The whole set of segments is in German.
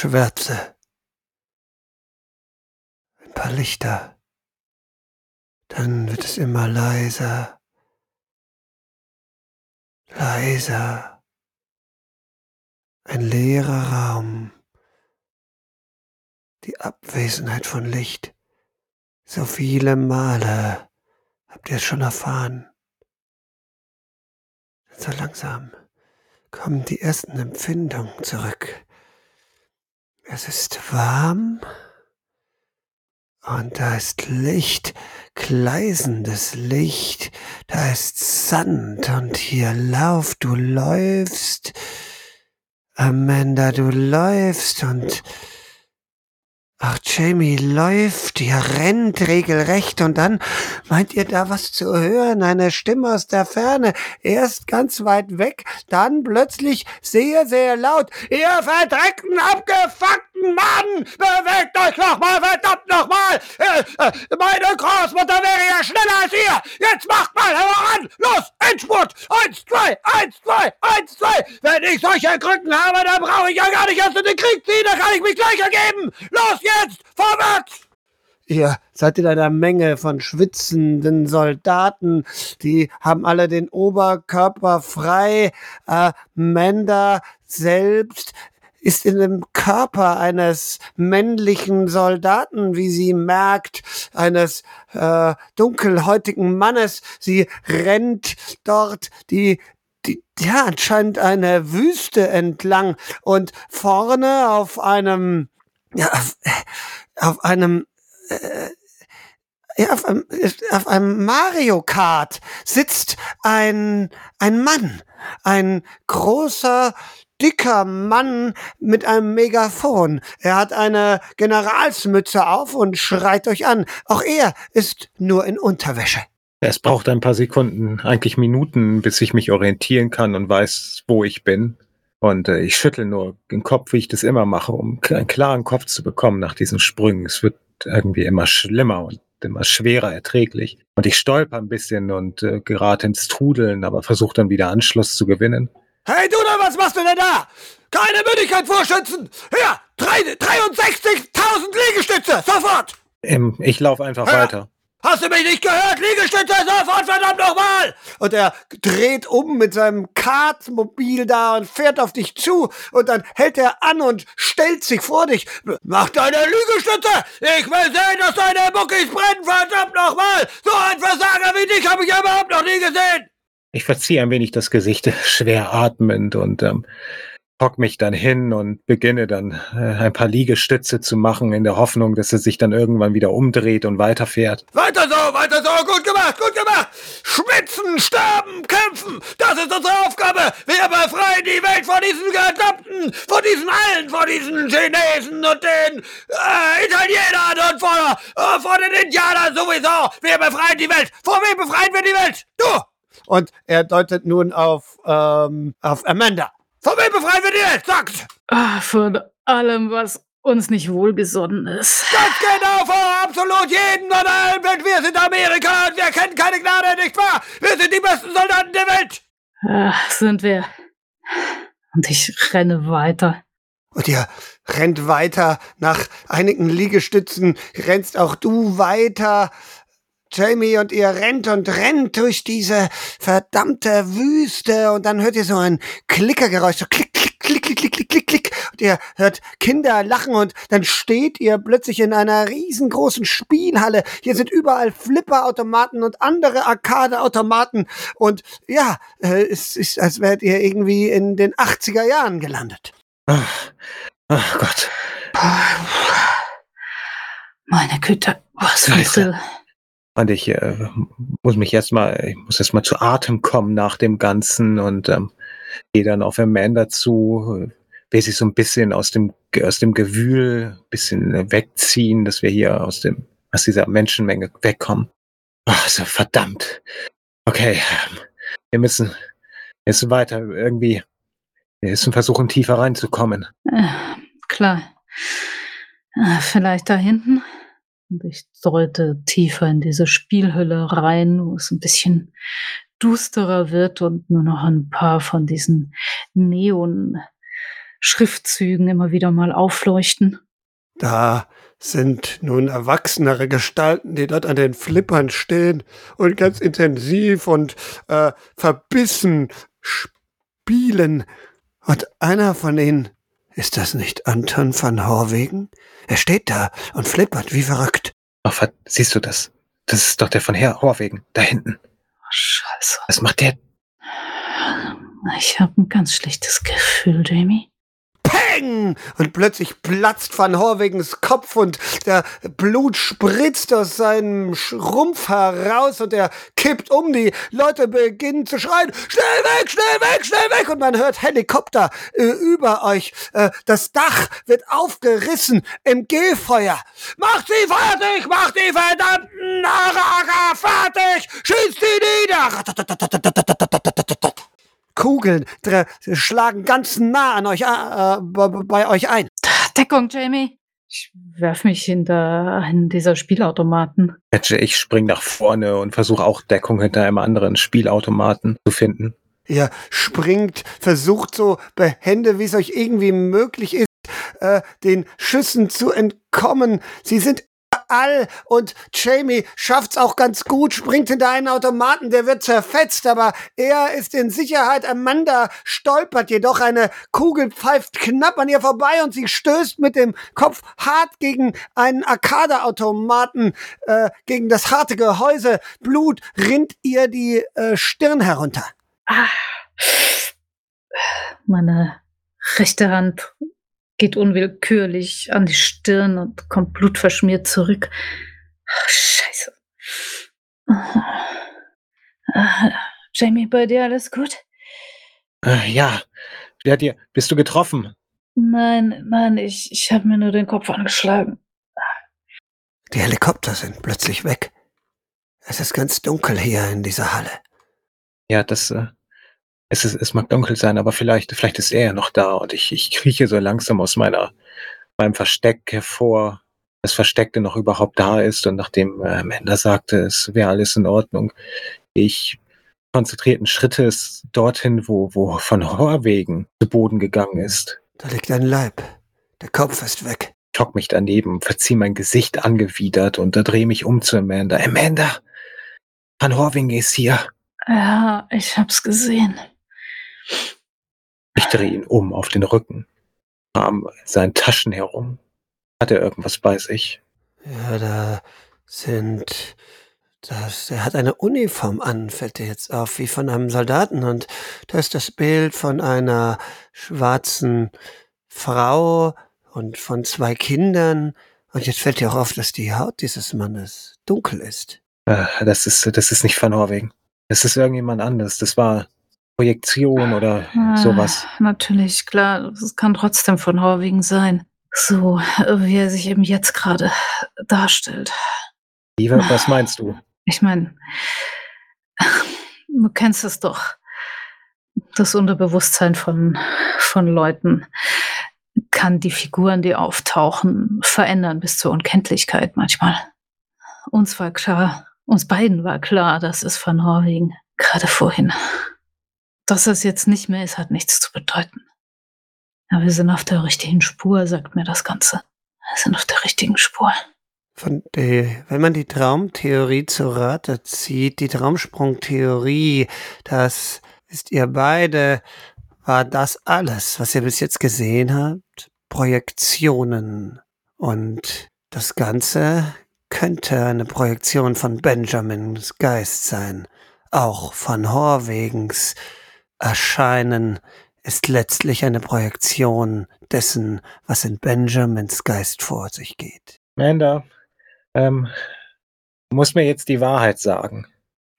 Schwärze. Ein paar Lichter. Dann wird es immer leiser. Leiser. Ein leerer Raum. Die Abwesenheit von Licht. So viele Male habt ihr es schon erfahren. So langsam kommen die ersten Empfindungen zurück. Es ist warm und da ist Licht, gleisendes Licht, da ist Sand und hier lauf, du läufst, Amanda, du läufst und Ach, Jamie läuft, ihr rennt regelrecht und dann meint ihr da was zu hören, eine Stimme aus der Ferne, erst ganz weit weg, dann plötzlich sehr, sehr laut, ihr verdreckten, abgefuckten Mann, bewegt euch nochmal, verdammt nochmal, äh, äh, meine Großmutter wäre ja schneller als ihr, jetzt macht mal, heran, los, Endspurt, eins, zwei, eins, zwei, eins, zwei, wenn ich solche Krücken habe, dann brauche ich ja gar nicht erst in den Krieg ziehen, da kann ich mich gleich ergeben, los, jetzt! Vorwärts! Ihr seid in einer Menge von schwitzenden Soldaten, die haben alle den Oberkörper frei. Amanda selbst ist in dem Körper eines männlichen Soldaten, wie sie merkt, eines äh, dunkelhäutigen Mannes. Sie rennt dort die die, ja, anscheinend eine Wüste entlang und vorne auf einem ja, auf, auf einem äh, ja, auf einem, auf einem Mario Kart sitzt ein, ein Mann, ein großer, dicker Mann mit einem Megafon. Er hat eine Generalsmütze auf und schreit euch an. Auch er ist nur in Unterwäsche. Es braucht ein paar Sekunden, eigentlich Minuten, bis ich mich orientieren kann und weiß, wo ich bin. Und äh, ich schüttel nur den Kopf, wie ich das immer mache, um einen klaren Kopf zu bekommen nach diesen Sprüngen. Es wird irgendwie immer schlimmer und immer schwerer erträglich. Und ich stolper ein bisschen und äh, gerate ins Trudeln, aber versuche dann wieder Anschluss zu gewinnen. Hey du da, was machst du denn da? Keine Müdigkeit vorschützen! Hier, 63.000 Liegestütze, sofort! Ähm, ich laufe einfach ja. weiter. Hast du mich nicht gehört? Liegestütze sofort, verdammt nochmal! Und er dreht um mit seinem Kartmobil da und fährt auf dich zu und dann hält er an und stellt sich vor dich. Mach deine Liegestütze! Ich will sehen, dass deine Muckis brennen, verdammt nochmal! So ein Versager wie dich habe ich überhaupt noch nie gesehen! Ich verziehe ein wenig das Gesicht, schwer atmend und ähm, hock mich dann hin und beginne dann äh, ein paar Liegestütze zu machen, in der Hoffnung, dass er sich dann irgendwann wieder umdreht und weiterfährt. Weiter so, weiter so, gut gemacht, gut gemacht! Schwitzen, sterben, kämpfen, das ist unsere Aufgabe! Wir befreien die Welt vor diesen Verdammten, vor diesen allen, vor diesen Chinesen und den äh, Italienern und vor, äh, vor den Indianern sowieso! Wir befreien die Welt! Vor wem befreien wir die Welt? Du! Und er deutet nun auf, ähm, auf Amanda. Von wem befreien wir jetzt? Sag's! Ah, von allem, was uns nicht wohlgesonnen ist. Ganz genau, vor absolut jeden und allem, denn wir sind Amerika und wir kennen keine Gnade, nicht wahr? Wir sind die besten Soldaten der Welt! Ach, sind wir. Und ich renne weiter. Und ihr rennt weiter. Nach einigen Liegestützen rennst auch du weiter. Jamie und ihr rennt und rennt durch diese verdammte Wüste und dann hört ihr so ein Klickergeräusch, so klick, klick, klick, klick, klick, klick, klick, klick. Und ihr hört Kinder lachen und dann steht ihr plötzlich in einer riesengroßen Spielhalle. Hier sind überall Flipperautomaten und andere Arcade-Automaten und ja, äh, es ist, als wärt ihr irgendwie in den 80er Jahren gelandet. Ach, ach Gott. Meine Güte, was für und ich äh, muss mich erstmal, ich muss erstmal zu Atem kommen nach dem Ganzen und ähm, gehe dann auf Amanda zu, will sie so ein bisschen aus dem, aus dem Gewühl ein bisschen wegziehen, dass wir hier aus dem, aus dieser Menschenmenge wegkommen. Ach, so verdammt. Okay, wir müssen, müssen weiter irgendwie, wir müssen versuchen, tiefer reinzukommen. Äh, klar. Äh, vielleicht da hinten? Und ich deute tiefer in diese Spielhülle rein, wo es ein bisschen dusterer wird und nur noch ein paar von diesen Neon Schriftzügen immer wieder mal aufleuchten. Da sind nun erwachsenere Gestalten, die dort an den Flippern stehen und ganz intensiv und äh, verbissen spielen. Und einer von ihnen, ist das nicht Anton van Horwegen? Er steht da und flippert wie verrückt. Ach, siehst du das? Das ist doch der von Herr Horwegen, da hinten. Scheiße. Was macht der? Ich habe ein ganz schlechtes Gefühl, Jamie. Peng! Und plötzlich platzt Van Horwegens Kopf und der Blut spritzt aus seinem Rumpf heraus und er kippt um. Die Leute beginnen zu schreien, schnell weg, schnell weg, schnell weg! Und man hört Helikopter äh, über euch. Äh, das Dach wird aufgerissen im Gehfeuer. Macht sie fertig! Macht die verdammten Araga fertig! Schießt die nieder! Kugeln schlagen ganz nah an euch, äh, bei euch ein. Deckung, Jamie. Ich werf mich hinter einen dieser Spielautomaten. Ich spring nach vorne und versuche auch Deckung hinter einem anderen Spielautomaten zu finden. Ihr springt, versucht so behende, wie es euch irgendwie möglich ist, äh, den Schüssen zu entkommen. Sie sind all und Jamie schafft's auch ganz gut, springt hinter einen Automaten, der wird zerfetzt, aber er ist in Sicherheit. Amanda stolpert jedoch, eine Kugel pfeift knapp an ihr vorbei und sie stößt mit dem Kopf hart gegen einen Arcade-Automaten, äh, gegen das harte Gehäuse. Blut rinnt ihr die äh, Stirn herunter. Ah. Meine rechte Hand geht unwillkürlich an die Stirn und kommt blutverschmiert zurück. Ach, scheiße. Uh, Jamie, bei dir alles gut? Äh, ja. Wer dir? Bist du getroffen? Nein, nein, ich, ich habe mir nur den Kopf angeschlagen. Die Helikopter sind plötzlich weg. Es ist ganz dunkel hier in dieser Halle. Ja, das, äh, es, ist, es mag dunkel sein, aber vielleicht, vielleicht ist er ja noch da und ich, ich krieche so langsam aus meiner, meinem Versteck hervor, das Versteckte noch überhaupt da ist und nachdem äh, Amanda sagte, es wäre alles in Ordnung, ich konzentrierten Schrittes dorthin, wo, wo von Horwegen zu Boden gegangen ist. Da liegt ein Leib. Der Kopf ist weg. Ich hock mich daneben, verzieh mein Gesicht angewidert und da drehe mich um zu Amanda. Amanda! Van Horwing ist hier. Ja, ich hab's gesehen. Ich drehe ihn um auf den Rücken, arm in seinen Taschen herum. Hat er irgendwas bei sich? Ja, da sind. Das, er hat eine Uniform an, fällt dir jetzt auf, wie von einem Soldaten. Und da ist das Bild von einer schwarzen Frau und von zwei Kindern. Und jetzt fällt dir auch auf, dass die Haut dieses Mannes dunkel ist. Äh, das ist, das ist nicht Van Norwegen. Das ist irgendjemand anderes. Das war Projektion oder ah, sowas. Natürlich, klar. Es kann trotzdem von Horwegen sein. So, wie er sich eben jetzt gerade darstellt. Eva, was meinst du? Ich meine, du kennst es doch. Das Unterbewusstsein von, von Leuten kann die Figuren, die auftauchen, verändern bis zur Unkenntlichkeit manchmal. Uns war klar, uns beiden war klar, das ist von Norwegen, gerade vorhin. Dass es jetzt nicht mehr ist, hat nichts zu bedeuten. Ja, wir sind auf der richtigen Spur, sagt mir das Ganze. Wir sind auf der richtigen Spur. Von der, wenn man die Traumtheorie zu Rate zieht, die Traumsprungtheorie, das ist ihr beide, war das alles, was ihr bis jetzt gesehen habt, Projektionen. Und das Ganze könnte eine Projektion von Benjamins Geist sein, auch von Horwegens Erscheinen ist letztlich eine Projektion dessen, was in Benjamins Geist vor sich geht. Amanda, ähm, du musst mir jetzt die Wahrheit sagen.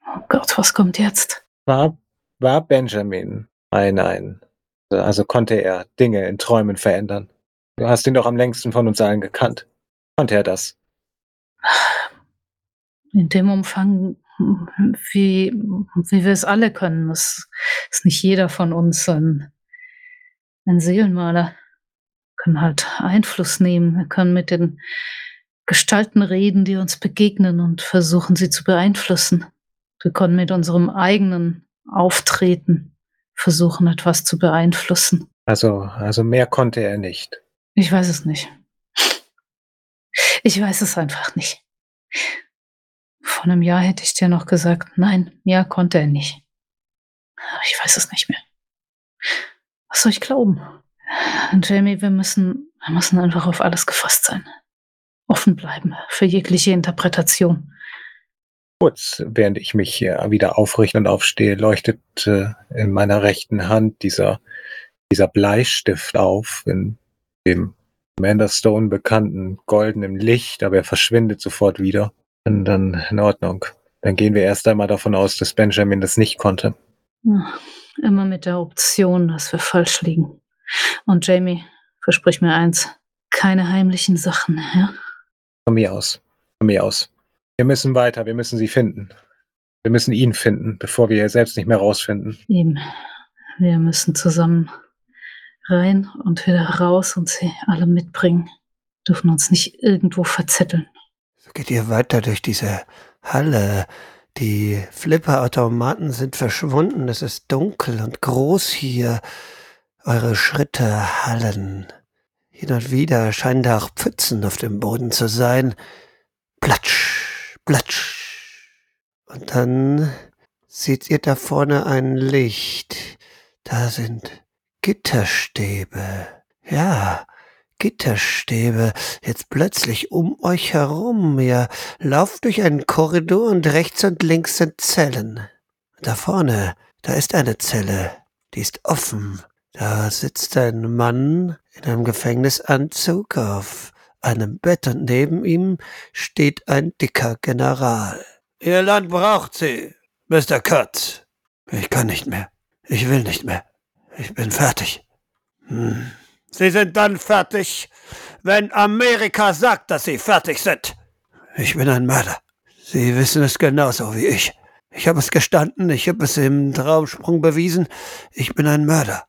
Oh Gott, was kommt jetzt? War, war Benjamin ein, ein, also konnte er Dinge in Träumen verändern? Du hast ihn doch am längsten von uns allen gekannt. Konnte er das? In dem Umfang wie, wie wir es alle können. Das ist nicht jeder von uns ein, ein Seelenmaler. Wir können halt Einfluss nehmen. Wir können mit den Gestalten reden, die uns begegnen und versuchen, sie zu beeinflussen. Wir können mit unserem eigenen Auftreten versuchen, etwas zu beeinflussen. Also, also mehr konnte er nicht. Ich weiß es nicht. Ich weiß es einfach nicht. Vor einem Jahr hätte ich dir noch gesagt, nein, mehr konnte er nicht. Ich weiß es nicht mehr. Was soll ich glauben? Jamie, wir müssen, wir müssen einfach auf alles gefasst sein. Offen bleiben für jegliche Interpretation. Kurz, während ich mich hier wieder aufrichte und aufstehe, leuchtet äh, in meiner rechten Hand dieser, dieser Bleistift auf, in dem Amanda bekannten goldenen Licht, aber er verschwindet sofort wieder. Und dann in Ordnung. Dann gehen wir erst einmal davon aus, dass Benjamin das nicht konnte. Immer mit der Option, dass wir falsch liegen. Und Jamie, versprich mir eins, keine heimlichen Sachen, ja? Von mir aus. Von mir aus. Wir müssen weiter, wir müssen sie finden. Wir müssen ihn finden, bevor wir selbst nicht mehr rausfinden. Eben. Wir müssen zusammen rein und wieder raus und sie alle mitbringen. Dürfen uns nicht irgendwo verzetteln. Geht ihr weiter durch diese Halle. Die Flipperautomaten sind verschwunden. Es ist dunkel und groß hier. Eure Schritte hallen. Hin und wieder scheinen da auch Pfützen auf dem Boden zu sein. Platsch, platsch. Und dann seht ihr da vorne ein Licht. Da sind Gitterstäbe. Ja, Gitterstäbe. Jetzt plötzlich um euch herum. Ihr lauft durch einen Korridor und rechts und links sind Zellen. Da vorne, da ist eine Zelle. Die ist offen. Da sitzt ein Mann in einem Gefängnisanzug auf einem Bett und neben ihm steht ein dicker General. Ihr Land braucht sie, Mr. Kurtz. Ich kann nicht mehr. Ich will nicht mehr. Ich bin fertig. Hm. Sie sind dann fertig, wenn Amerika sagt, dass Sie fertig sind. Ich bin ein Mörder. Sie wissen es genauso wie ich. Ich habe es gestanden, ich habe es im Traumsprung bewiesen. Ich bin ein Mörder.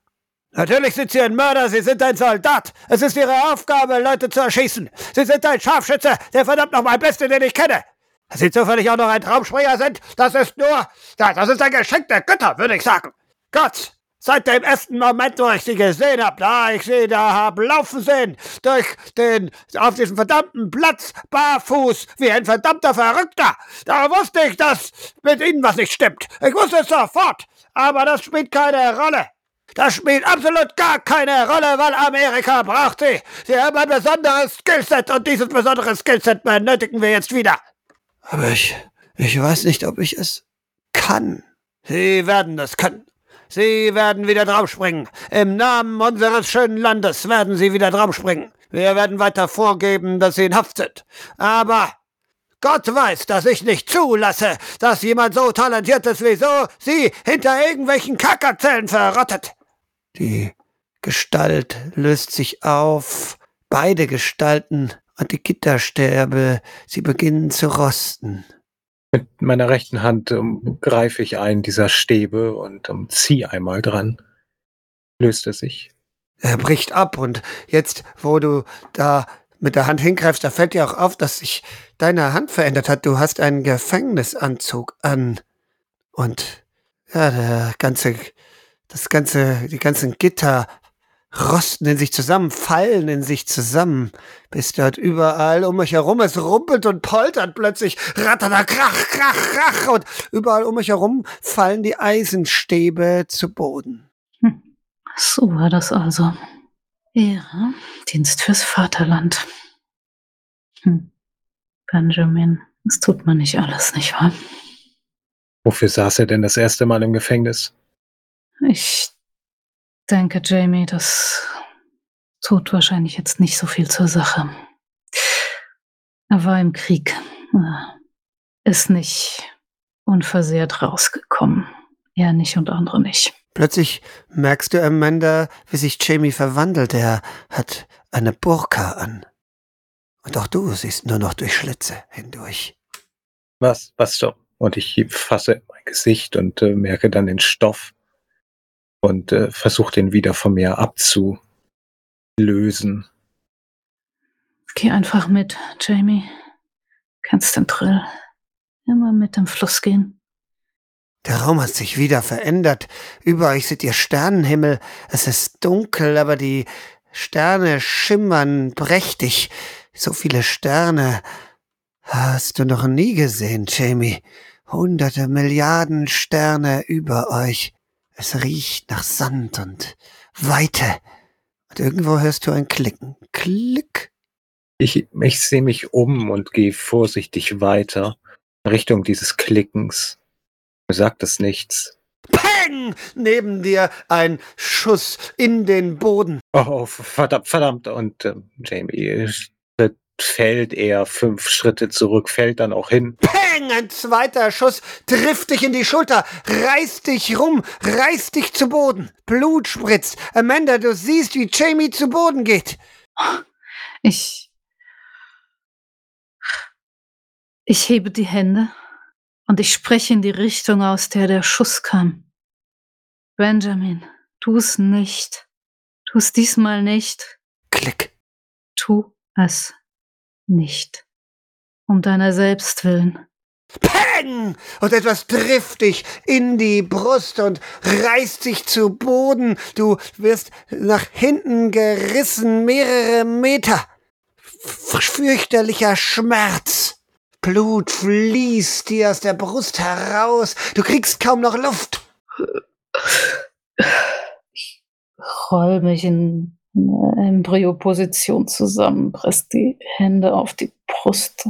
Natürlich sind Sie ein Mörder, Sie sind ein Soldat. Es ist Ihre Aufgabe, Leute zu erschießen. Sie sind ein Scharfschütze, der verdammt nochmal Beste, den ich kenne. Dass Sie zufällig auch noch ein Traumspringer sind, das ist nur, das ist ein Geschenk der Götter, würde ich sagen. Gott, Seit dem ersten Moment, wo ich sie gesehen habe, da ich sie da hab laufen sehen, durch den, auf diesem verdammten Platz, barfuß, wie ein verdammter Verrückter, da wusste ich, dass mit ihnen was nicht stimmt. Ich wusste es sofort. Aber das spielt keine Rolle. Das spielt absolut gar keine Rolle, weil Amerika braucht sie. Sie haben ein besonderes Skillset und dieses besondere Skillset benötigen wir jetzt wieder. Aber ich, ich weiß nicht, ob ich es kann. Sie werden es können. Sie werden wieder draufspringen. Im Namen unseres schönen Landes werden Sie wieder draufspringen. Wir werden weiter vorgeben, dass Sie in Haft sind. Aber Gott weiß, dass ich nicht zulasse, dass jemand so talentiert ist wie so Sie hinter irgendwelchen Kackerzellen verrottet. Die Gestalt löst sich auf, beide Gestalten und die Gitterstäbe, sie beginnen zu rosten. Mit meiner rechten Hand um, greife ich einen dieser Stäbe und um, ziehe einmal dran. Löst er sich. Er bricht ab und jetzt, wo du da mit der Hand hingreifst, da fällt dir auch auf, dass sich deine Hand verändert hat. Du hast einen Gefängnisanzug an. Und ja, der ganze, das ganze, die ganzen Gitter rosten in sich zusammen, fallen in sich zusammen, bis dort überall um mich herum es rumpelt und poltert plötzlich, rattata, krach, krach, krach, und überall um mich herum fallen die Eisenstäbe zu Boden. Hm. So war das also. Ja, Dienst fürs Vaterland. Hm. Benjamin, das tut man nicht alles, nicht wahr? Wofür saß er denn das erste Mal im Gefängnis? Ich denke, Jamie, das tut wahrscheinlich jetzt nicht so viel zur Sache. Er war im Krieg, ist nicht unversehrt rausgekommen. Er nicht und andere nicht. Plötzlich merkst du, Amanda, wie sich Jamie verwandelt. Er hat eine Burka an. Und auch du siehst nur noch durch Schlitze hindurch. Was? Was so? Und ich fasse mein Gesicht und äh, merke dann den Stoff und äh, versuche den wieder von mir abzulösen. Geh einfach mit, Jamie. Kennst den Drill. Immer mit dem Fluss gehen. Der Raum hat sich wieder verändert. Über euch seht ihr Sternenhimmel. Es ist dunkel, aber die Sterne schimmern prächtig. So viele Sterne hast du noch nie gesehen, Jamie. Hunderte Milliarden Sterne über euch. Es riecht nach Sand und Weite. Und irgendwo hörst du ein Klicken. Klick. Ich, ich sehe mich um und gehe vorsichtig weiter Richtung dieses Klickens. Mir sagt es nichts. Peng! Neben dir ein Schuss in den Boden. Oh, verdammt, verdammt. Und äh, Jamie fällt er fünf Schritte zurück, fällt dann auch hin. Peng! Ein zweiter Schuss trifft dich in die Schulter, reißt dich rum, reißt dich zu Boden. Blut spritzt. Amanda, du siehst, wie Jamie zu Boden geht. Ich. Ich hebe die Hände und ich spreche in die Richtung, aus der der Schuss kam. Benjamin, tu es nicht. Tu es diesmal nicht. Klick. Tu es nicht. Um deiner selbst willen. Peng! Und etwas trifft dich in die Brust und reißt dich zu Boden. Du wirst nach hinten gerissen, mehrere Meter. Fürchterlicher Schmerz. Blut fließt dir aus der Brust heraus. Du kriegst kaum noch Luft. Ich roll mich in Embryo-Position zusammen, presst die Hände auf die Brust.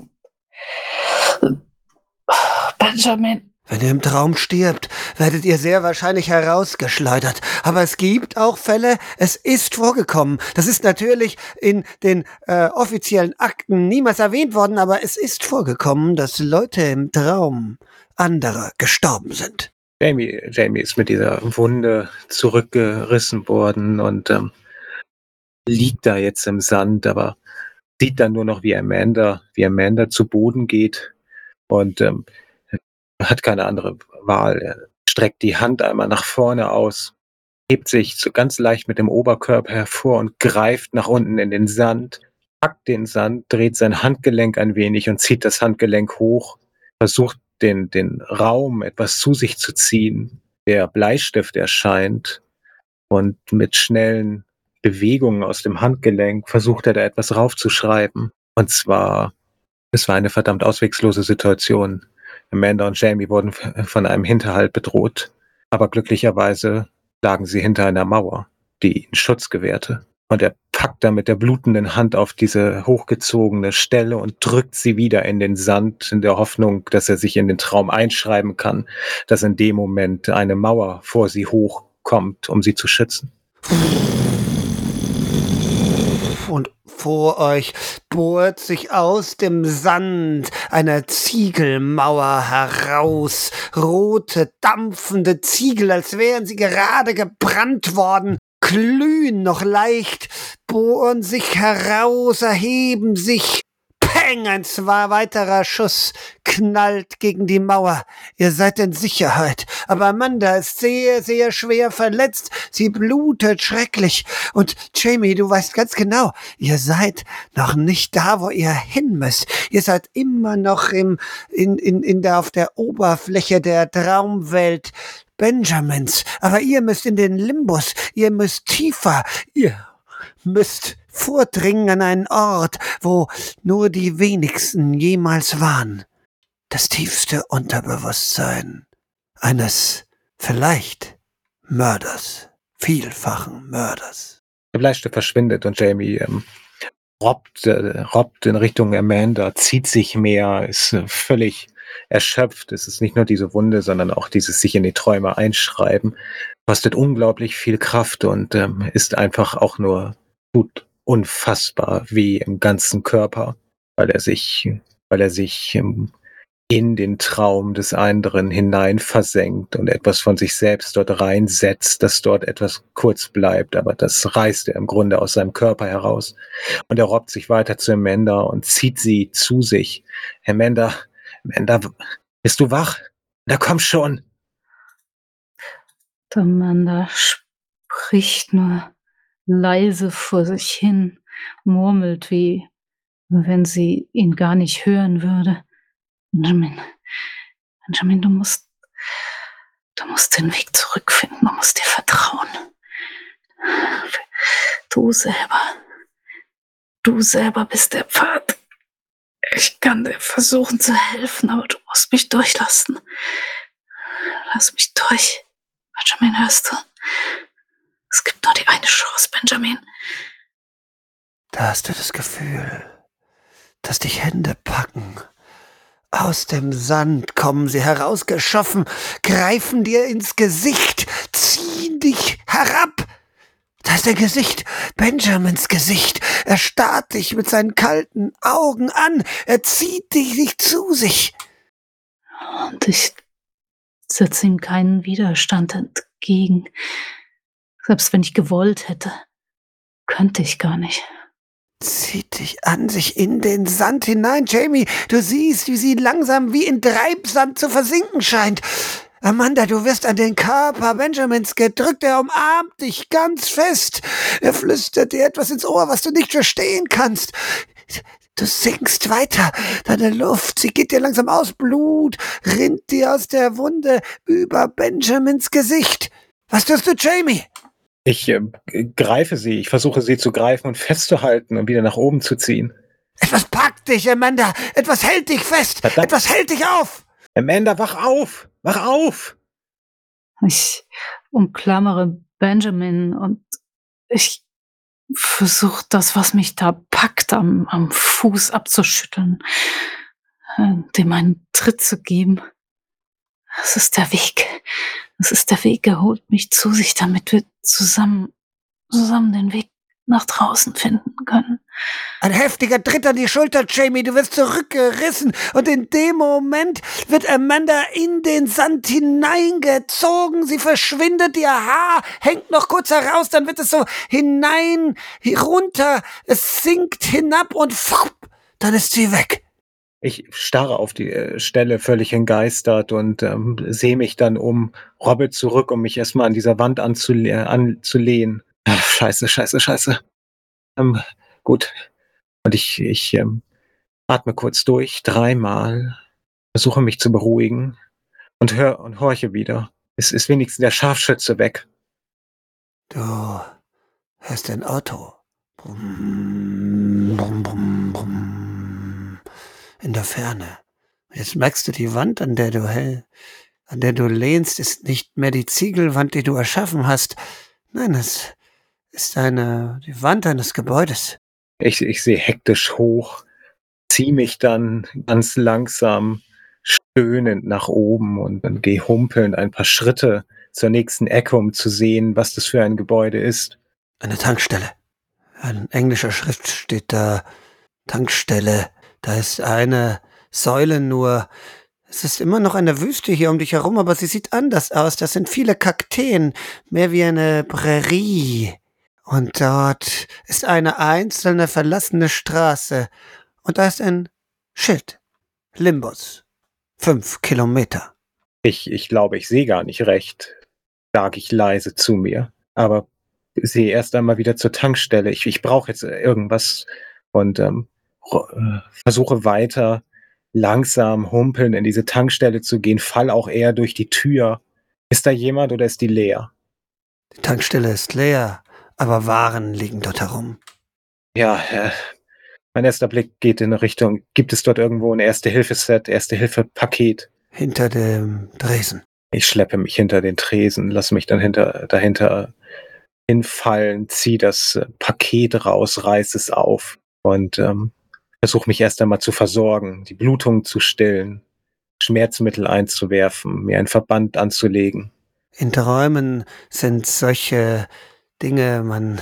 Benjamin, wenn ihr im Traum stirbt, werdet ihr sehr wahrscheinlich herausgeschleudert. Aber es gibt auch Fälle, es ist vorgekommen. Das ist natürlich in den äh, offiziellen Akten niemals erwähnt worden, aber es ist vorgekommen, dass Leute im Traum anderer gestorben sind. Jamie, Jamie ist mit dieser Wunde zurückgerissen worden und ähm, liegt da jetzt im Sand, aber sieht dann nur noch, wie Amanda, wie Amanda zu Boden geht und ähm, hat keine andere Wahl. Er streckt die Hand einmal nach vorne aus, hebt sich so ganz leicht mit dem Oberkörper hervor und greift nach unten in den Sand, packt den Sand, dreht sein Handgelenk ein wenig und zieht das Handgelenk hoch, versucht den, den Raum etwas zu sich zu ziehen. Der Bleistift erscheint und mit schnellen Bewegungen aus dem Handgelenk versucht er da etwas raufzuschreiben. Und zwar, es war eine verdammt auswegslose Situation. Amanda und Jamie wurden von einem Hinterhalt bedroht, aber glücklicherweise lagen sie hinter einer Mauer, die ihnen Schutz gewährte. Und er packt dann mit der blutenden Hand auf diese hochgezogene Stelle und drückt sie wieder in den Sand, in der Hoffnung, dass er sich in den Traum einschreiben kann, dass in dem Moment eine Mauer vor sie hochkommt, um sie zu schützen. Und vor euch bohrt sich aus dem Sand einer Ziegelmauer heraus. Rote, dampfende Ziegel, als wären sie gerade gebrannt worden, glühen noch leicht, bohren sich heraus, erheben sich Peng, ein zwei weiterer Schuss knallt gegen die Mauer. Ihr seid in Sicherheit. Aber Amanda ist sehr, sehr schwer verletzt. Sie blutet schrecklich. Und Jamie, du weißt ganz genau, ihr seid noch nicht da, wo ihr hin müsst. Ihr seid immer noch im, in, in, in der, auf der Oberfläche der Traumwelt. Benjamins. Aber ihr müsst in den Limbus. Ihr müsst tiefer. Ihr müsst vordringen an einen Ort, wo nur die wenigsten jemals waren. Das tiefste Unterbewusstsein eines vielleicht Mörders, vielfachen Mörders. Der Bleistift verschwindet und Jamie ähm, robbt, äh, robbt in Richtung Amanda, zieht sich mehr, ist äh, völlig erschöpft. Es ist nicht nur diese Wunde, sondern auch dieses sich in die Träume einschreiben. Kostet unglaublich viel Kraft und ähm, ist einfach auch nur tut unfassbar weh im ganzen Körper, weil er sich, weil er sich ähm, in den Traum des anderen hinein versenkt und etwas von sich selbst dort reinsetzt, dass dort etwas kurz bleibt, aber das reißt er im Grunde aus seinem Körper heraus. Und er robbt sich weiter zu Amanda und zieht sie zu sich. Amanda, Amanda, bist du wach? Da komm schon. Amanda spricht nur leise vor sich hin, murmelt, wie wenn sie ihn gar nicht hören würde. Benjamin, Benjamin, du musst, Du musst den Weg zurückfinden, du musst dir vertrauen. Du selber, du selber bist der Pfad. Ich kann dir versuchen zu helfen, aber du musst mich durchlassen. Lass mich durch. Benjamin, hörst du? Es gibt nur die eine Chance, Benjamin. Da hast du das Gefühl, dass dich Hände packen. Aus dem Sand kommen sie herausgeschoffen, greifen dir ins Gesicht, ziehen dich herab. Da ist dein Gesicht, Benjamins Gesicht. Er starrt dich mit seinen kalten Augen an. Er zieht dich nicht zu sich. Und ich setze ihm keinen Widerstand entgegen. Selbst wenn ich gewollt hätte, könnte ich gar nicht. Zieht dich an sich in den Sand hinein, Jamie. Du siehst, wie sie langsam wie in Treibsand zu versinken scheint. Amanda, du wirst an den Körper Benjamins gedrückt. Er umarmt dich ganz fest. Er flüstert dir etwas ins Ohr, was du nicht verstehen kannst. Du sinkst weiter. Deine Luft, sie geht dir langsam aus. Blut rinnt dir aus der Wunde über Benjamins Gesicht. Was tust du, Jamie? Ich äh, greife sie. Ich versuche sie zu greifen und festzuhalten und wieder nach oben zu ziehen. Etwas packt dich, Amanda. Etwas hält dich fest. Verdammt. Etwas hält dich auf. Amanda, wach auf! Wach auf! Ich umklammere Benjamin und ich versuche das, was mich da packt, am, am Fuß abzuschütteln, äh, dem einen Tritt zu geben. Das ist der Weg. Das ist der Weg. Er holt mich zu sich, damit wir zusammen, zusammen den Weg nach draußen finden können. Ein heftiger Tritt an die Schulter, Jamie. Du wirst zurückgerissen und in dem Moment wird Amanda in den Sand hineingezogen. Sie verschwindet, ihr Haar hängt noch kurz heraus, dann wird es so hinein, runter, es sinkt hinab und fupp, dann ist sie weg. Ich starre auf die äh, Stelle völlig entgeistert und ähm, sehe mich dann um, robbe zurück, um mich erstmal an dieser Wand anzule anzulehnen. Ach, scheiße, scheiße, scheiße. Ähm, gut. Und ich, ich ähm, atme kurz durch, dreimal, versuche mich zu beruhigen und hör und horche wieder. Es ist wenigstens der Scharfschütze weg. Du hörst ein Auto. Brumm, brumm, brumm, brumm. In der Ferne. Jetzt merkst du die Wand, an der du hell, an der du lehnst, ist nicht mehr die Ziegelwand, die du erschaffen hast. Nein, es ist eine, die Wand eines Gebäudes. Ich, ich sehe hektisch hoch, ziehe mich dann ganz langsam stöhnend nach oben und dann gehe humpelnd ein paar Schritte zur nächsten Ecke, um zu sehen, was das für ein Gebäude ist. Eine Tankstelle. Ein englischer Schrift steht da. Tankstelle. Da ist eine Säule nur. Es ist immer noch eine Wüste hier um dich herum, aber sie sieht anders aus. Das sind viele Kakteen, mehr wie eine Prärie. Und dort ist eine einzelne verlassene Straße. Und da ist ein Schild. Limbus. Fünf Kilometer. Ich, ich glaube, ich sehe gar nicht recht, sage ich leise zu mir. Aber sehe erst einmal wieder zur Tankstelle. Ich, ich brauche jetzt irgendwas und ähm, äh, versuche weiter langsam humpeln in diese Tankstelle zu gehen, fall auch eher durch die Tür. Ist da jemand oder ist die leer? Die Tankstelle ist leer, aber Waren liegen dort herum. Ja, äh, mein erster Blick geht in Richtung, gibt es dort irgendwo ein Erste-Hilfe-Set, Erste-Hilfe-Paket? Hinter dem Dresen. Ich schleppe mich hinter den Tresen, lasse mich dann hinter, dahinter hinfallen, ziehe das äh, Paket raus, reiß es auf und ähm, versuche mich erst einmal zu versorgen, die Blutung zu stillen, Schmerzmittel einzuwerfen, mir einen Verband anzulegen. In Träumen sind solche Dinge, man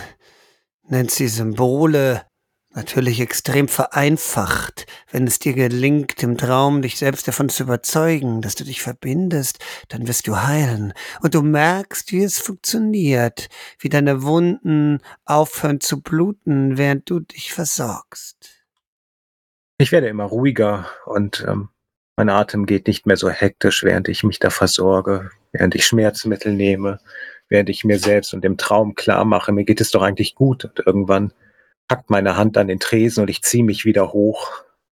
nennt sie Symbole, natürlich extrem vereinfacht, wenn es dir gelingt, im Traum dich selbst davon zu überzeugen, dass du dich verbindest, dann wirst du heilen. Und du merkst, wie es funktioniert, wie deine Wunden aufhören zu bluten, während du dich versorgst. Ich werde immer ruhiger und ähm, mein Atem geht nicht mehr so hektisch, während ich mich da versorge, während ich Schmerzmittel nehme, während ich mir selbst und dem Traum klar mache, mir geht es doch eigentlich gut. Und irgendwann packt meine Hand an den Tresen und ich ziehe mich wieder hoch,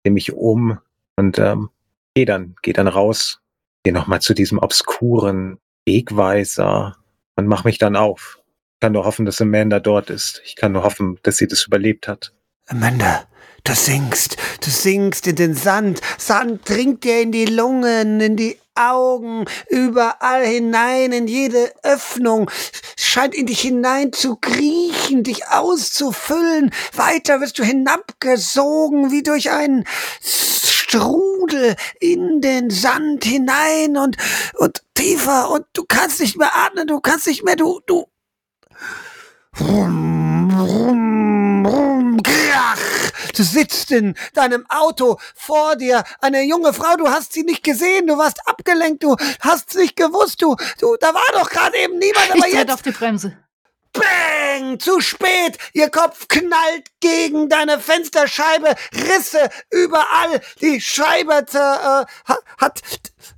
drehe mich um und ähm, gehe dann, geh dann raus, gehe nochmal zu diesem obskuren Wegweiser und mache mich dann auf. Ich kann nur hoffen, dass Amanda dort ist. Ich kann nur hoffen, dass sie das überlebt hat. Amanda, du sinkst, du sinkst in den Sand. Sand dringt dir in die Lungen, in die Augen, überall hinein, in jede Öffnung, scheint in dich hinein zu kriechen, dich auszufüllen. Weiter wirst du hinabgesogen wie durch einen Strudel in den Sand hinein und, und tiefer und du kannst nicht mehr atmen, du kannst nicht mehr, du, du. Rum, rum, rum, krach. Du sitzt in deinem Auto vor dir, eine junge Frau, du hast sie nicht gesehen, du warst abgelenkt, du hast nicht gewusst, du, du, da war doch gerade eben niemand, aber ich jetzt. auf die Bremse. Bang! Zu spät! Ihr Kopf knallt gegen deine Fensterscheibe, Risse überall. Die Scheibe äh, hat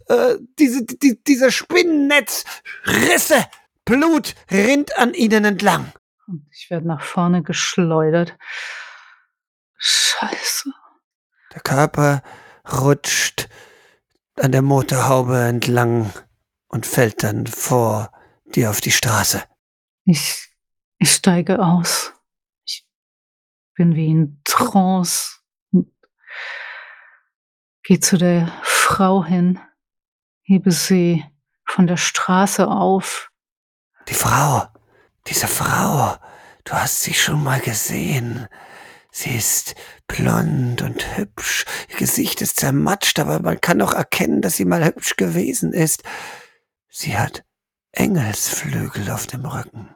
äh, diese, die, diese Spinnennetz, Risse. Blut rinnt an ihnen entlang. Und ich werde nach vorne geschleudert. Scheiße. Der Körper rutscht an der Motorhaube entlang und fällt dann vor dir auf die Straße. Ich, ich steige aus. Ich bin wie in Trance. Geh zu der Frau hin, hebe sie von der Straße auf. Die Frau, diese Frau, du hast sie schon mal gesehen. Sie ist blond und hübsch. Ihr Gesicht ist zermatscht, aber man kann auch erkennen, dass sie mal hübsch gewesen ist. Sie hat Engelsflügel auf dem Rücken.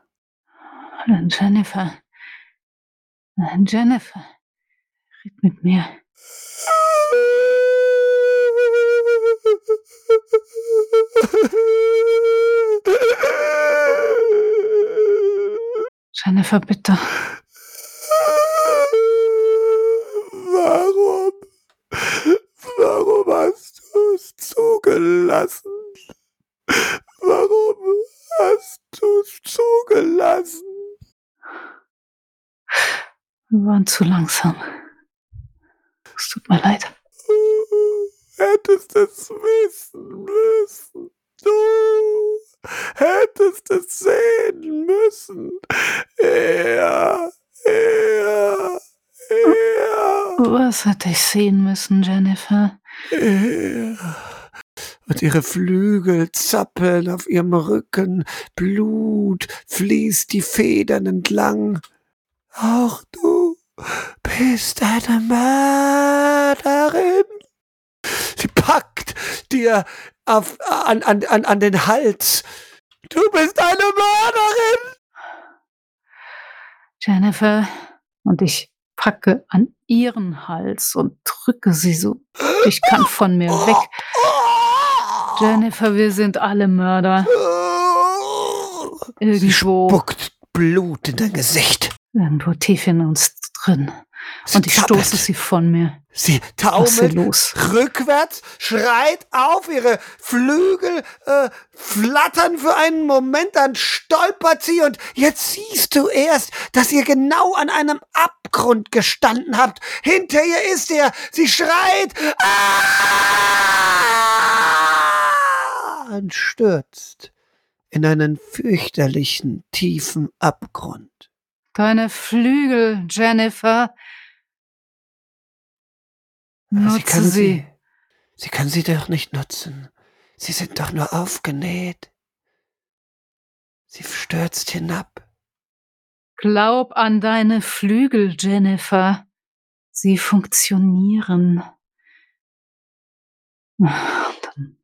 Jennifer. Jennifer. Red mit mir. Jennifer, bitte. Warum? Warum hast du es zugelassen? Warum hast du es zugelassen? Wir waren zu langsam. Es tut mir leid. Du hättest es wissen müssen. Du hättest es sehen müssen. Er, er, Was hätte ich sehen müssen, Jennifer? Er. Und ihre Flügel zappeln auf ihrem Rücken, Blut fließt die Federn entlang. Auch du bist eine Mörderin. Sie packt dir auf, an, an, an, an den Hals. Du bist eine Mörderin. Jennifer, und ich packe an ihren Hals und drücke sie so ich kann von mir weg. Jennifer, wir sind alle Mörder. Sie Irgendwo, spuckt Blut in dein Gesicht. irgendwo tief in uns drin. Sie Und ich zappelt. stoße sie von mir. Sie taumelt los. rückwärts, schreit auf, ihre Flügel äh, flattern für einen Moment, dann stolpert sie und jetzt siehst du erst, dass ihr genau an einem Abgrund gestanden habt. Hinter ihr ist er, sie schreit ah! und stürzt in einen fürchterlichen, tiefen Abgrund. Deine Flügel, Jennifer. Aber sie Nutze kann sie. sie. Sie kann sie doch nicht nutzen. Sie sind doch nur aufgenäht. Sie stürzt hinab. Glaub an deine Flügel, Jennifer. Sie funktionieren. Dann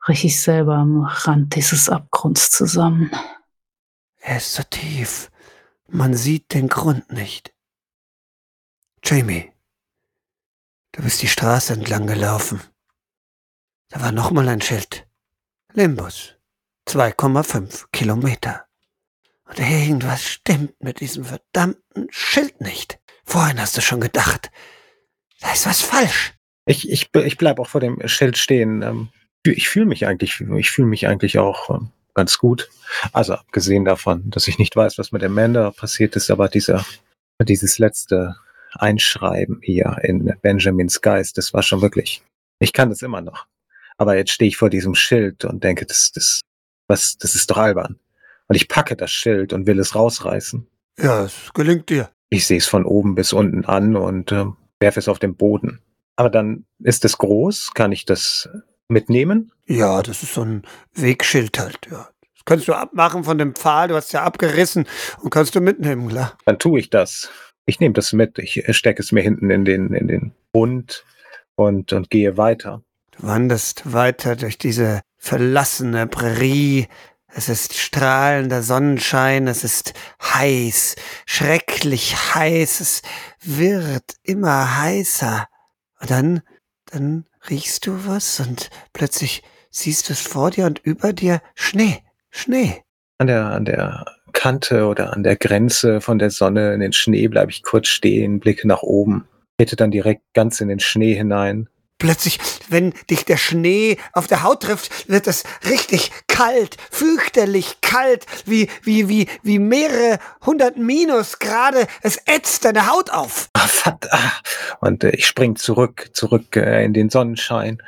brich ich selber am Rand dieses Abgrunds zusammen. Er ist so tief. Man sieht den Grund nicht. Jamie, du bist die Straße entlang gelaufen. Da war nochmal ein Schild. Limbus. 2,5 Kilometer. Und irgendwas stimmt mit diesem verdammten Schild nicht. Vorhin hast du schon gedacht, da ist was falsch. Ich, ich, ich bleib auch vor dem Schild stehen. Ähm, Ich fühle mich eigentlich, ich fühle mich eigentlich auch ähm, ganz gut. Also abgesehen davon, dass ich nicht weiß, was mit Amanda passiert ist, aber dieser, dieses letzte Einschreiben hier in Benjamins Geist, das war schon wirklich, ich kann das immer noch. Aber jetzt stehe ich vor diesem Schild und denke, das, das Was, das ist doch albern. Und ich packe das Schild und will es rausreißen. Ja, es gelingt dir. Ich sehe es von oben bis unten an und äh, werfe es auf den Boden. Aber dann ist es groß. Kann ich das mitnehmen? Ja, das ist so ein Wegschild halt, ja. Das kannst du abmachen von dem Pfahl, du hast ja abgerissen und kannst du mitnehmen, klar. Dann tue ich das. Ich nehme das mit. Ich stecke es mir hinten in den, in den Bund und, und gehe weiter. Du wanderst weiter durch diese verlassene Prärie. Es ist strahlender Sonnenschein, es ist heiß, schrecklich heiß, es wird immer heißer. Und dann, dann riechst du was und plötzlich siehst du es vor dir und über dir Schnee, Schnee. An der, an der Kante oder an der Grenze von der Sonne in den Schnee bleibe ich kurz stehen, blicke nach oben, trete dann direkt ganz in den Schnee hinein Plötzlich, wenn dich der Schnee auf der Haut trifft, wird es richtig kalt, fürchterlich kalt, wie, wie, wie, wie mehrere hundert Minusgrade. Es ätzt deine Haut auf. Ah, verdammt. Und äh, ich spring zurück, zurück äh, in den Sonnenschein.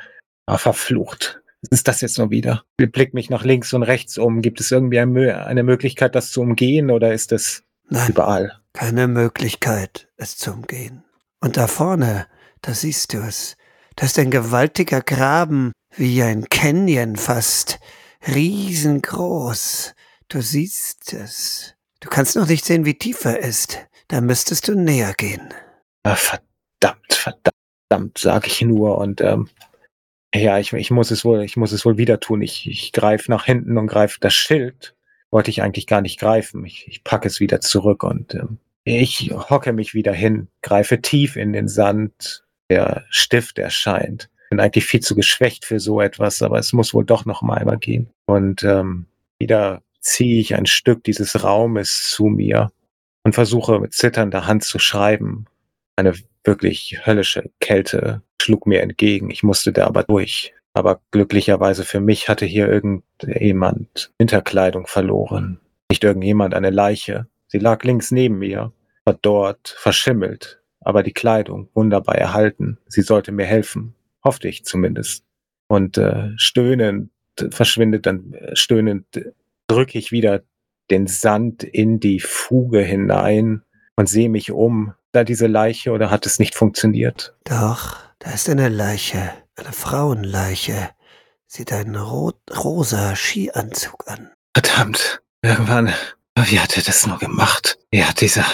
Ah, verflucht. Was ist das jetzt nur wieder? Ich blick mich nach links und rechts um. Gibt es irgendwie eine Möglichkeit, das zu umgehen oder ist es Nein, überall? Keine Möglichkeit, es zu umgehen. Und da vorne, da siehst du es das ist ein gewaltiger Graben, wie ein Canyon fast. Riesengroß. Du siehst es. Du kannst noch nicht sehen, wie tief er ist. Da müsstest du näher gehen. Ach, verdammt, verdammt, sag ich nur. Und ähm, ja, ich, ich muss es wohl, ich muss es wohl wieder tun. Ich, ich greife nach hinten und greife das Schild. Wollte ich eigentlich gar nicht greifen. Ich, ich packe es wieder zurück und ähm, ich hocke mich wieder hin, greife tief in den Sand, der Stift erscheint. Bin eigentlich viel zu geschwächt für so etwas, aber es muss wohl doch noch mal einmal gehen. Und ähm, wieder ziehe ich ein Stück dieses Raumes zu mir und versuche mit zitternder Hand zu schreiben. Eine wirklich höllische Kälte schlug mir entgegen. Ich musste da aber durch. Aber glücklicherweise für mich hatte hier irgendjemand Winterkleidung verloren. Nicht irgendjemand eine Leiche. Sie lag links neben mir, verdorrt, verschimmelt, aber die Kleidung wunderbar erhalten. Sie sollte mir helfen, hoffte ich zumindest. Und äh, stöhnend verschwindet dann, stöhnend drücke ich wieder den Sand in die Fuge hinein und sehe mich um. Da diese Leiche oder hat es nicht funktioniert? Doch, da ist eine Leiche, eine Frauenleiche. Sieht einen rot rosa Skianzug an. Verdammt, irgendwann, wie hat er das nur gemacht? Ja, dieser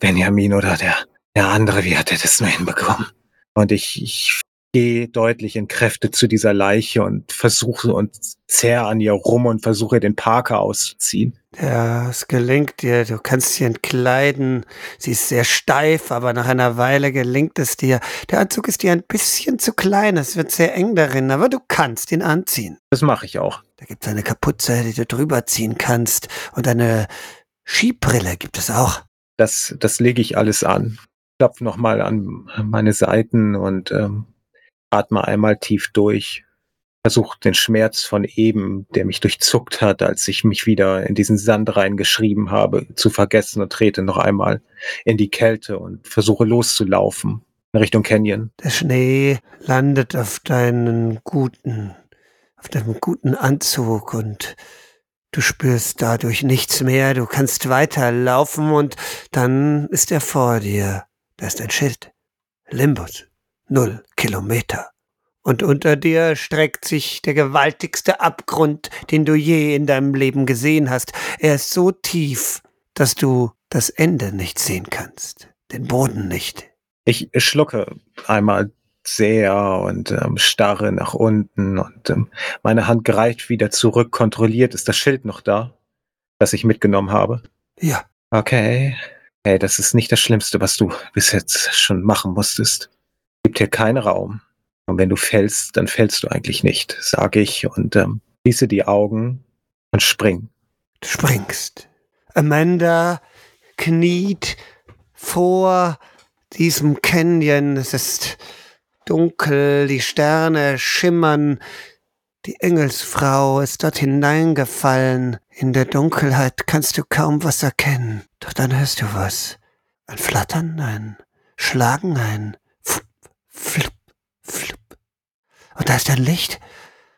Benjamin oder der der andere, wie hat er das nur hinbekommen? Und ich, ich gehe deutlich in Kräfte zu dieser Leiche und versuche und zerr an ihr rum und versuche den Parker auszuziehen. Ja, es gelingt dir. Du kannst sie entkleiden. Sie ist sehr steif, aber nach einer Weile gelingt es dir. Der Anzug ist dir ein bisschen zu klein. Es wird sehr eng darin, aber du kannst ihn anziehen. Das mache ich auch. Da gibt es eine Kapuze, die du drüber ziehen kannst. Und eine Skibrille gibt es auch. Das, das lege ich alles an klopfe nochmal an meine Seiten und ähm, atme einmal tief durch. Versuche den Schmerz von eben, der mich durchzuckt hat, als ich mich wieder in diesen Sand reingeschrieben habe, zu vergessen und trete noch einmal in die Kälte und versuche loszulaufen in Richtung Canyon. Der Schnee landet auf deinen guten, auf deinem guten Anzug und Du spürst dadurch nichts mehr, du kannst weiterlaufen und dann ist er vor dir. Da ist ein Schild. Limbus. Null Kilometer. Und unter dir streckt sich der gewaltigste Abgrund, den du je in deinem Leben gesehen hast. Er ist so tief, dass du das Ende nicht sehen kannst, den Boden nicht. Ich schlucke einmal sehr und ähm, starre nach unten und ähm, meine Hand greift wieder zurück, kontrolliert, ist das Schild noch da, das ich mitgenommen habe? Ja. Okay, Hey, das ist nicht das Schlimmste, was du bis jetzt schon machen musstest. Gibt hier keinen Raum. Und wenn du fällst, dann fällst du eigentlich nicht, sage ich und ähm, schließe die Augen und spring. Du springst. Amanda kniet vor diesem Canyon. Es ist dunkel, die Sterne schimmern. Die Engelsfrau ist dort hineingefallen. In der Dunkelheit kannst du kaum was erkennen. Doch dann hörst du was. Ein Flattern, ein Schlagen, ein Flup, Flup. Und da ist ein Licht.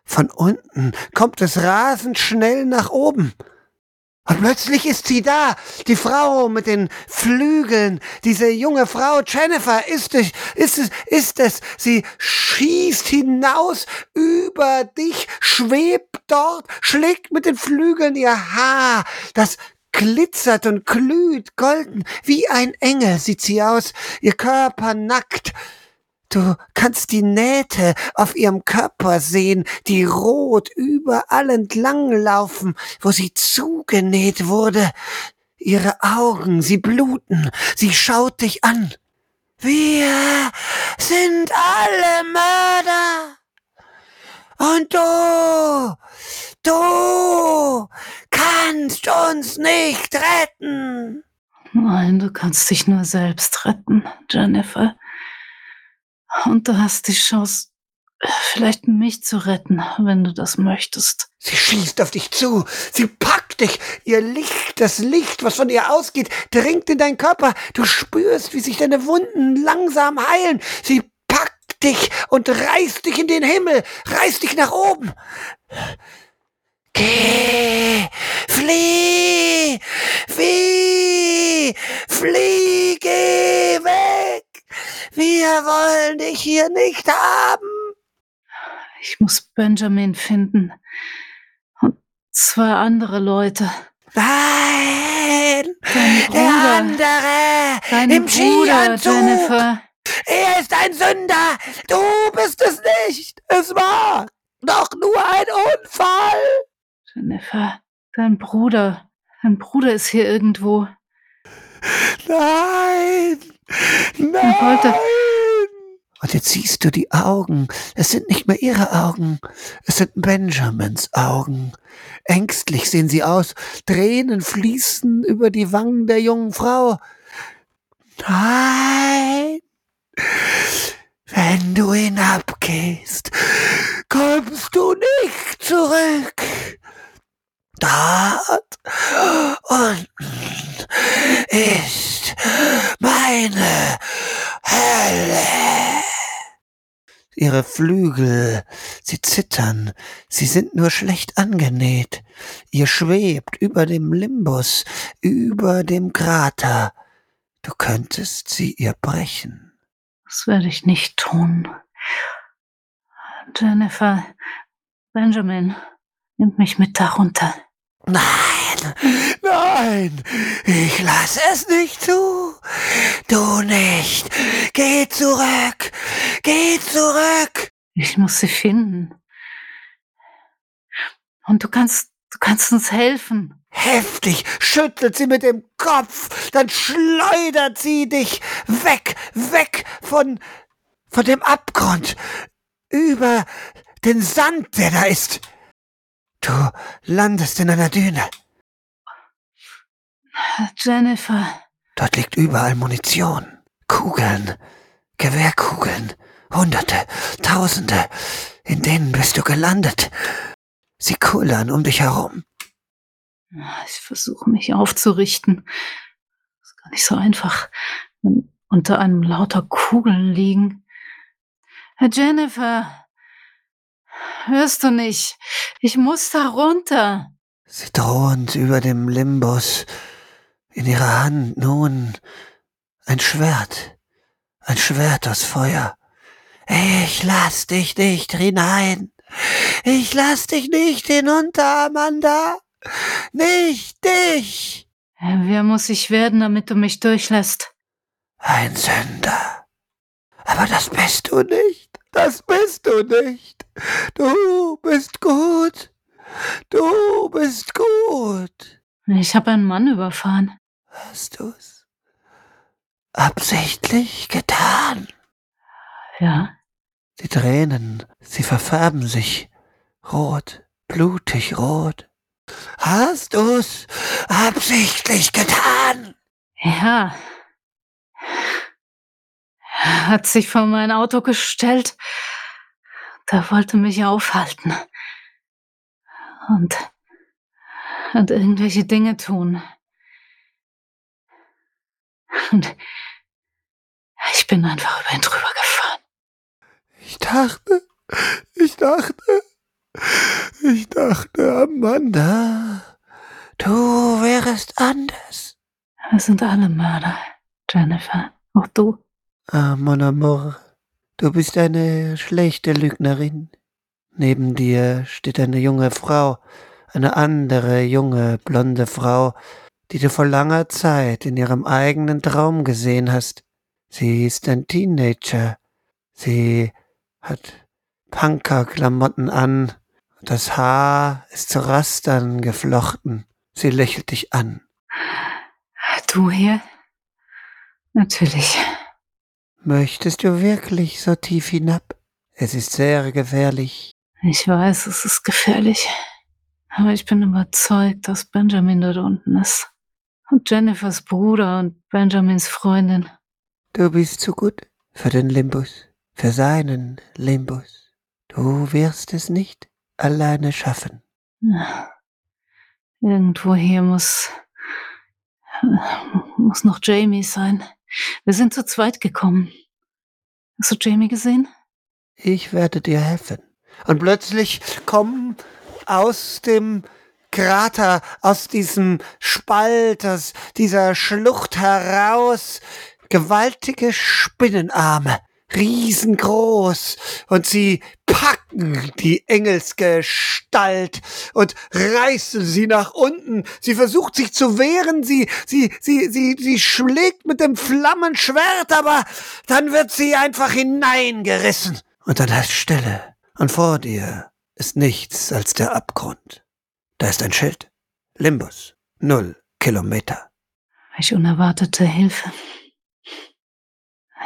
Von unten kommt es rasend schnell nach oben. Und plötzlich ist sie da, die Frau mit den Flügeln, diese junge Frau Jennifer, ist es, ist es, ist es, sie schießt hinaus über dich, schwebt dort, schlägt mit den Flügeln ihr Haar, das glitzert und glüht golden, wie ein Engel. Sieht sie aus, ihr Körper nackt, Du kannst die Nähte auf ihrem Körper sehen, die rot überall entlang laufen, wo sie zugenäht wurde. Ihre Augen, sie bluten, sie schaut dich an. Wir sind alle Mörder. Und du, du kannst uns nicht retten. Nein, du kannst dich nur selbst retten, Jennifer. Und du hast die Chance, vielleicht mich zu retten, wenn du das möchtest. Sie schießt auf dich zu. Sie packt dich. Ihr Licht, das Licht, was von ihr ausgeht, dringt in deinen Körper. Du spürst, wie sich deine Wunden langsam heilen. Sie packt dich und reißt dich in den Himmel, reißt dich nach oben. Geh, flieh, flieh, flieh, geh weg. Wir wollen dich hier nicht haben. Ich muss Benjamin finden. Und zwei andere Leute. Nein! Dein Der Bruder. andere! Dein Im Bruder! Jennifer. Er ist ein Sünder! Du bist es nicht! Es war doch nur ein Unfall! Jennifer, dein Bruder. Dein Bruder ist hier irgendwo. Nein! Wollte- Nein! Und jetzt siehst du die Augen. Es sind nicht mehr ihre Augen. Es sind Benjamins Augen. Ängstlich sehen sie aus. Tränen fließen über die Wangen der jungen Frau. Nein! Wenn du hinabgehst, kommst du nicht zurück. Dort unten ist meine Hölle. Ihre Flügel, sie zittern, sie sind nur schlecht angenäht. Ihr schwebt über dem Limbus, über dem Krater. Du könntest sie ihr brechen. Das werde ich nicht tun. Jennifer, Benjamin, nimmt mich mit darunter. Nein, nein, ich lass es nicht zu. Du nicht. Geh zurück, geh zurück. Ich muss sie finden. Und du kannst, du kannst uns helfen. Heftig schüttelt sie mit dem Kopf, dann schleudert sie dich weg, weg von, von dem Abgrund, über den Sand, der da ist. Du landest in einer Düne. Jennifer, Dort liegt überall Munition, Kugeln, Gewehrkugeln, Hunderte, Tausende. In denen bist du gelandet. Sie kullern um dich herum. ich versuche mich aufzurichten. Das ist gar nicht so einfach, wenn unter einem lauter Kugeln liegen. Herr Jennifer, hörst du nicht? Ich muss da runter. Sie drohend über dem Limbus. In ihrer Hand nun ein Schwert. Ein Schwert aus Feuer. Ich lass dich nicht hinein. Ich lass dich nicht hinunter, Amanda. Nicht dich. Wer muss ich werden, damit du mich durchlässt? Ein Sünder. Aber das bist du nicht. Das bist du nicht. Du bist gut. Du bist gut. Ich habe einen Mann überfahren. Hast du's absichtlich getan? Ja, Die Tränen, sie verfärben sich rot, blutig rot. Hast du's absichtlich getan? ja. Hat sich vor mein Auto gestellt. Da wollte mich aufhalten. Und, und irgendwelche Dinge tun. Und ich bin einfach über ihn drüber gefahren. Ich dachte, ich dachte, Ich dachte, Amanda, du wärst anders. Wir sind alle Mörder, Jennifer. Auch du. Ah, mon amour, du bist eine schlechte Lügnerin. Neben dir steht eine junge Frau, eine andere junge, blonde Frau, die du vor langer Zeit in ihrem eigenen Traum gesehen hast. Sie ist ein Teenager. Sie hat Punkerklamotten an. Das Haar ist zu Rastern geflochten. Sie lächelt dich an. Du hier? Natürlich. Möchtest du wirklich so tief hinab? Es ist sehr gefährlich. Ich weiß, es ist gefährlich. Aber ich bin überzeugt, dass Benjamin dort unten ist. Und Jennifers Bruder und Benjamins Freundin. Du bist zu gut für den Limbus, für seinen Limbus. Du wirst es nicht alleine schaffen. Irgendwo hier muss, muss noch Jamie sein. Wir sind zu zweit gekommen. Hast du Jamie gesehen? Ich werde dir helfen. Und plötzlich kommen aus dem Krater, aus diesem Spalt, aus dieser Schlucht heraus gewaltige Spinnenarme, riesengroß, und sie packen die Engelsgestalt und reißen sie nach unten. Sie versucht sich zu wehren, sie, sie, sie, sie, sie schlägt mit dem Flammenschwert, aber dann wird sie einfach hineingerissen. Und dann heißt Stille. Und vor dir ist nichts als der Abgrund. Da ist ein Schild. Limbus. Null Kilometer. Ich unerwartete Hilfe.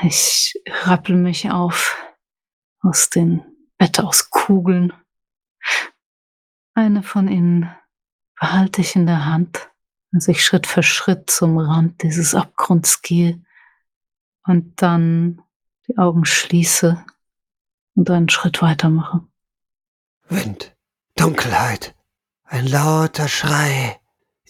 Ich rappel mich auf aus den Bett aus Kugeln. Eine von ihnen behalte ich in der Hand, als ich Schritt für Schritt zum Rand dieses Abgrunds gehe und dann die Augen schließe und einen Schritt weitermache. Wind, Dunkelheit, ein lauter Schrei.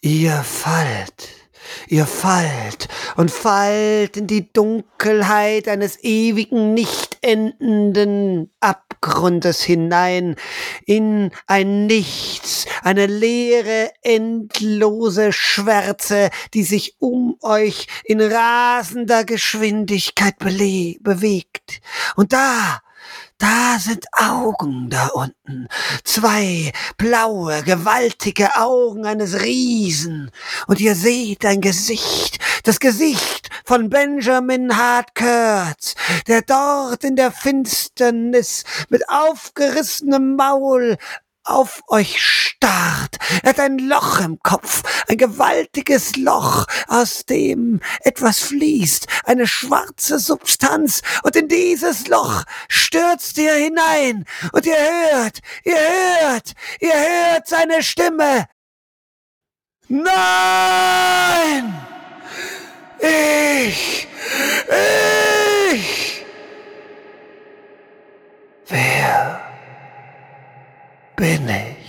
Ihr fallt, ihr fallt und fallt in die Dunkelheit eines ewigen, nicht endenden Abgrundes hinein, in ein Nichts, eine leere, endlose Schwärze, die sich um euch in rasender Geschwindigkeit bewegt. Und da, da sind Augen da unten. Zwei blaue, gewaltige Augen eines Riesen. Und ihr seht ein Gesicht, das Gesicht von Benjamin Hart Kurtz, der dort in der Finsternis mit aufgerissenem Maul auf euch starrt. Er hat ein Loch im Kopf, ein gewaltiges Loch, aus dem etwas fließt, eine schwarze Substanz, und in dieses Loch stürzt ihr hinein, und ihr hört, ihr hört, ihr hört seine Stimme. Nein! Ich! Ich! Wer? pene.